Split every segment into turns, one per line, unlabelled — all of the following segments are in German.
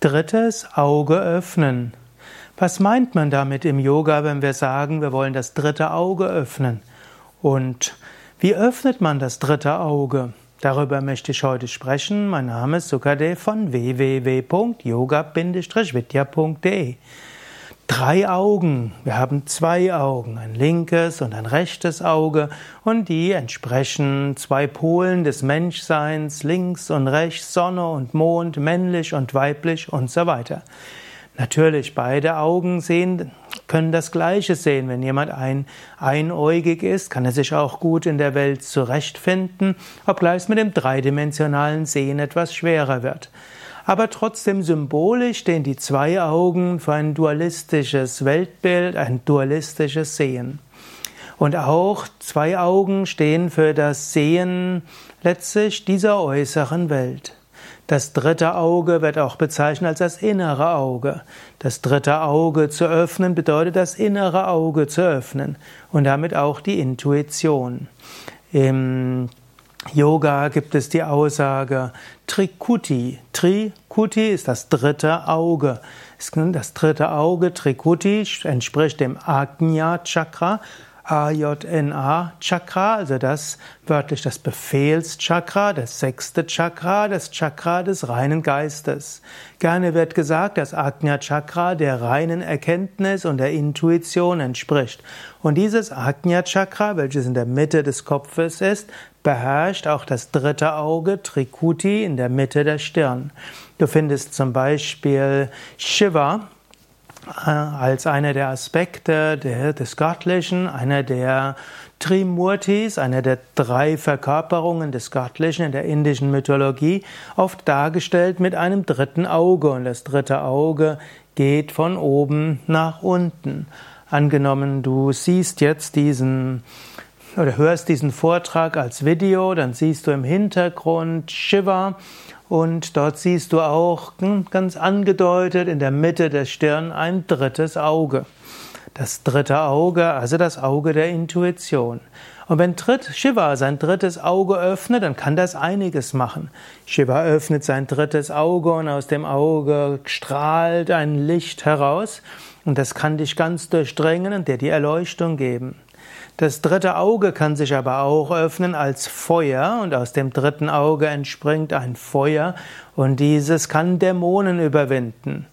Drittes Auge öffnen. Was meint man damit im Yoga, wenn wir sagen, wir wollen das dritte Auge öffnen? Und wie öffnet man das dritte Auge? Darüber möchte ich heute sprechen. Mein Name ist Sukadev von www.yoga-vidya.de drei Augen. Wir haben zwei Augen, ein linkes und ein rechtes Auge und die entsprechen zwei Polen des Menschseins, links und rechts, Sonne und Mond, männlich und weiblich und so weiter. Natürlich, beide Augen sehen, können das Gleiche sehen. Wenn jemand ein, einäugig ist, kann er sich auch gut in der Welt zurechtfinden, obgleich es mit dem dreidimensionalen Sehen etwas schwerer wird aber trotzdem symbolisch stehen die zwei Augen für ein dualistisches Weltbild, ein dualistisches Sehen. Und auch zwei Augen stehen für das Sehen letztlich dieser äußeren Welt. Das dritte Auge wird auch bezeichnet als das innere Auge. Das dritte Auge zu öffnen bedeutet das innere Auge zu öffnen und damit auch die Intuition. Im Yoga gibt es die Aussage Trikuti. Trikuti ist das dritte Auge. Das dritte Auge, Trikuti, entspricht dem Ajna Chakra. AJNA Chakra, also das wörtlich das Befehlschakra, das sechste Chakra, das Chakra des reinen Geistes. Gerne wird gesagt, dass Ajna Chakra der reinen Erkenntnis und der Intuition entspricht. Und dieses Ajna Chakra, welches in der Mitte des Kopfes ist, beherrscht auch das dritte Auge, Trikuti, in der Mitte der Stirn. Du findest zum Beispiel Shiva, äh, als einer der Aspekte des Göttlichen, einer der Trimurtis, einer der drei Verkörperungen des Göttlichen in der indischen Mythologie, oft dargestellt mit einem dritten Auge. Und das dritte Auge geht von oben nach unten. Angenommen, du siehst jetzt diesen oder hörst diesen Vortrag als Video, dann siehst du im Hintergrund Shiva und dort siehst du auch ganz angedeutet in der Mitte der Stirn ein drittes Auge. Das dritte Auge, also das Auge der Intuition. Und wenn Shiva sein drittes Auge öffnet, dann kann das einiges machen. Shiva öffnet sein drittes Auge und aus dem Auge strahlt ein Licht heraus und das kann dich ganz durchdringen und dir die Erleuchtung geben. Das dritte Auge kann sich aber auch öffnen als Feuer und aus dem dritten Auge entspringt ein Feuer und dieses kann Dämonen überwinden.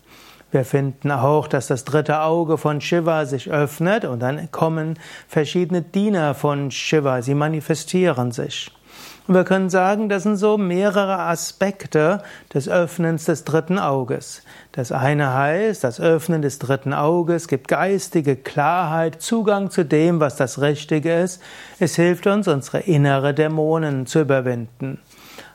Wir finden auch, dass das dritte Auge von Shiva sich öffnet und dann kommen verschiedene Diener von Shiva, sie manifestieren sich. Und wir können sagen, das sind so mehrere Aspekte des Öffnens des dritten Auges. Das eine heißt, das Öffnen des dritten Auges gibt geistige Klarheit, Zugang zu dem, was das Richtige ist. Es hilft uns, unsere innere Dämonen zu überwinden.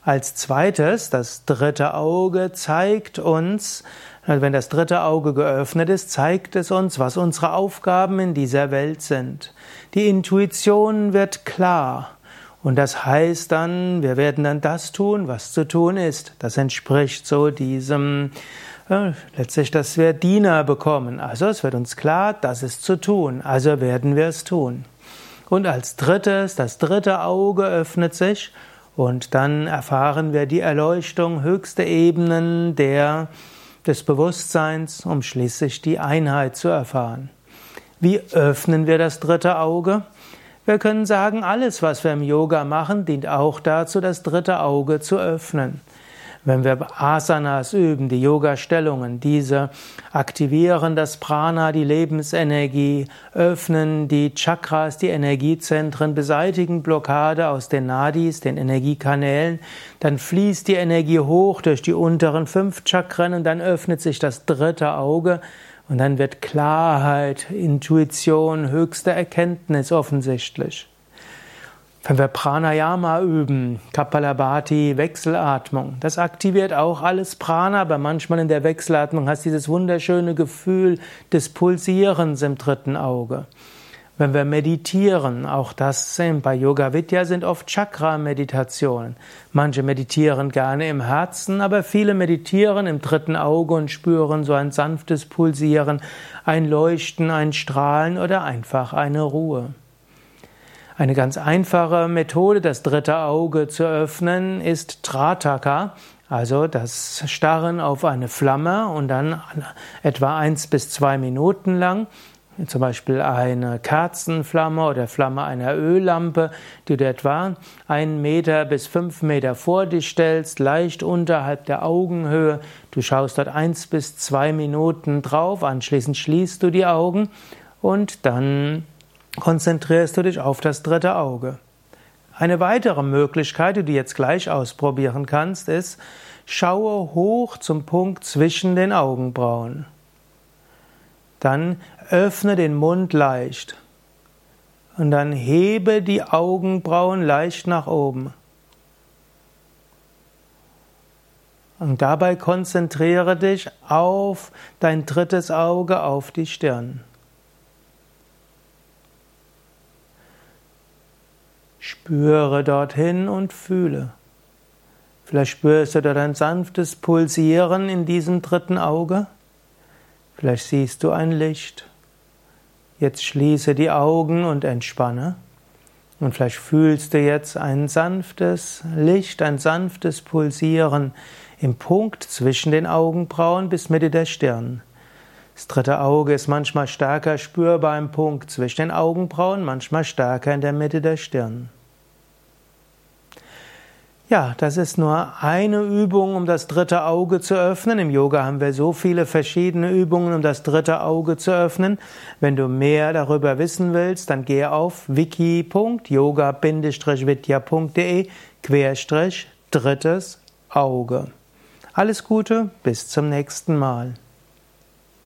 Als zweites, das dritte Auge zeigt uns, wenn das dritte Auge geöffnet ist, zeigt es uns, was unsere Aufgaben in dieser Welt sind. Die Intuition wird klar. Und das heißt dann, wir werden dann das tun, was zu tun ist. Das entspricht so diesem, äh, letztlich, dass wir Diener bekommen. Also es wird uns klar, das ist zu tun. Also werden wir es tun. Und als drittes, das dritte Auge öffnet sich und dann erfahren wir die Erleuchtung höchster Ebenen der, des Bewusstseins, um schließlich die Einheit zu erfahren. Wie öffnen wir das dritte Auge? Wir können sagen, alles, was wir im Yoga machen, dient auch dazu, das dritte Auge zu öffnen. Wenn wir Asanas üben, die Yoga-Stellungen, diese aktivieren das Prana, die Lebensenergie, öffnen die Chakras, die Energiezentren, beseitigen Blockade aus den Nadis, den Energiekanälen, dann fließt die Energie hoch durch die unteren fünf Chakren und dann öffnet sich das dritte Auge, und dann wird Klarheit, Intuition, höchste Erkenntnis offensichtlich. Wenn wir Pranayama üben, Kapalabhati, Wechselatmung, das aktiviert auch alles Prana, aber manchmal in der Wechselatmung hast du dieses wunderschöne Gefühl des Pulsierens im dritten Auge. Wenn wir meditieren, auch das bei Yoga Vidya sind oft Chakra-Meditationen. Manche meditieren gerne im Herzen, aber viele meditieren im dritten Auge und spüren so ein sanftes Pulsieren, ein Leuchten, ein Strahlen oder einfach eine Ruhe. Eine ganz einfache Methode, das dritte Auge zu öffnen, ist Trataka, Also das Starren auf eine Flamme und dann etwa eins bis zwei Minuten lang, zum Beispiel eine Kerzenflamme oder Flamme einer Öllampe, die du etwa einen Meter bis fünf Meter vor dich stellst, leicht unterhalb der Augenhöhe. Du schaust dort eins bis zwei Minuten drauf, anschließend schließt du die Augen und dann konzentrierst du dich auf das dritte Auge. Eine weitere Möglichkeit, die du jetzt gleich ausprobieren kannst, ist, schaue hoch zum Punkt zwischen den Augenbrauen. Dann öffne den Mund leicht und dann hebe die Augenbrauen leicht nach oben. Und dabei konzentriere dich auf dein drittes Auge, auf die Stirn. Spüre dorthin und fühle. Vielleicht spürst du dort ein sanftes Pulsieren in diesem dritten Auge. Vielleicht siehst du ein Licht. Jetzt schließe die Augen und entspanne. Und vielleicht fühlst du jetzt ein sanftes Licht, ein sanftes Pulsieren im Punkt zwischen den Augenbrauen bis Mitte der Stirn. Das dritte Auge ist manchmal stärker spürbar im Punkt zwischen den Augenbrauen, manchmal stärker in der Mitte der Stirn. Ja, das ist nur eine Übung, um das dritte Auge zu öffnen. Im Yoga haben wir so viele verschiedene Übungen, um das dritte Auge zu öffnen. Wenn du mehr darüber wissen willst, dann gehe auf wiki.yoga-vidya.de querstrich drittes Auge. Alles Gute, bis zum nächsten Mal.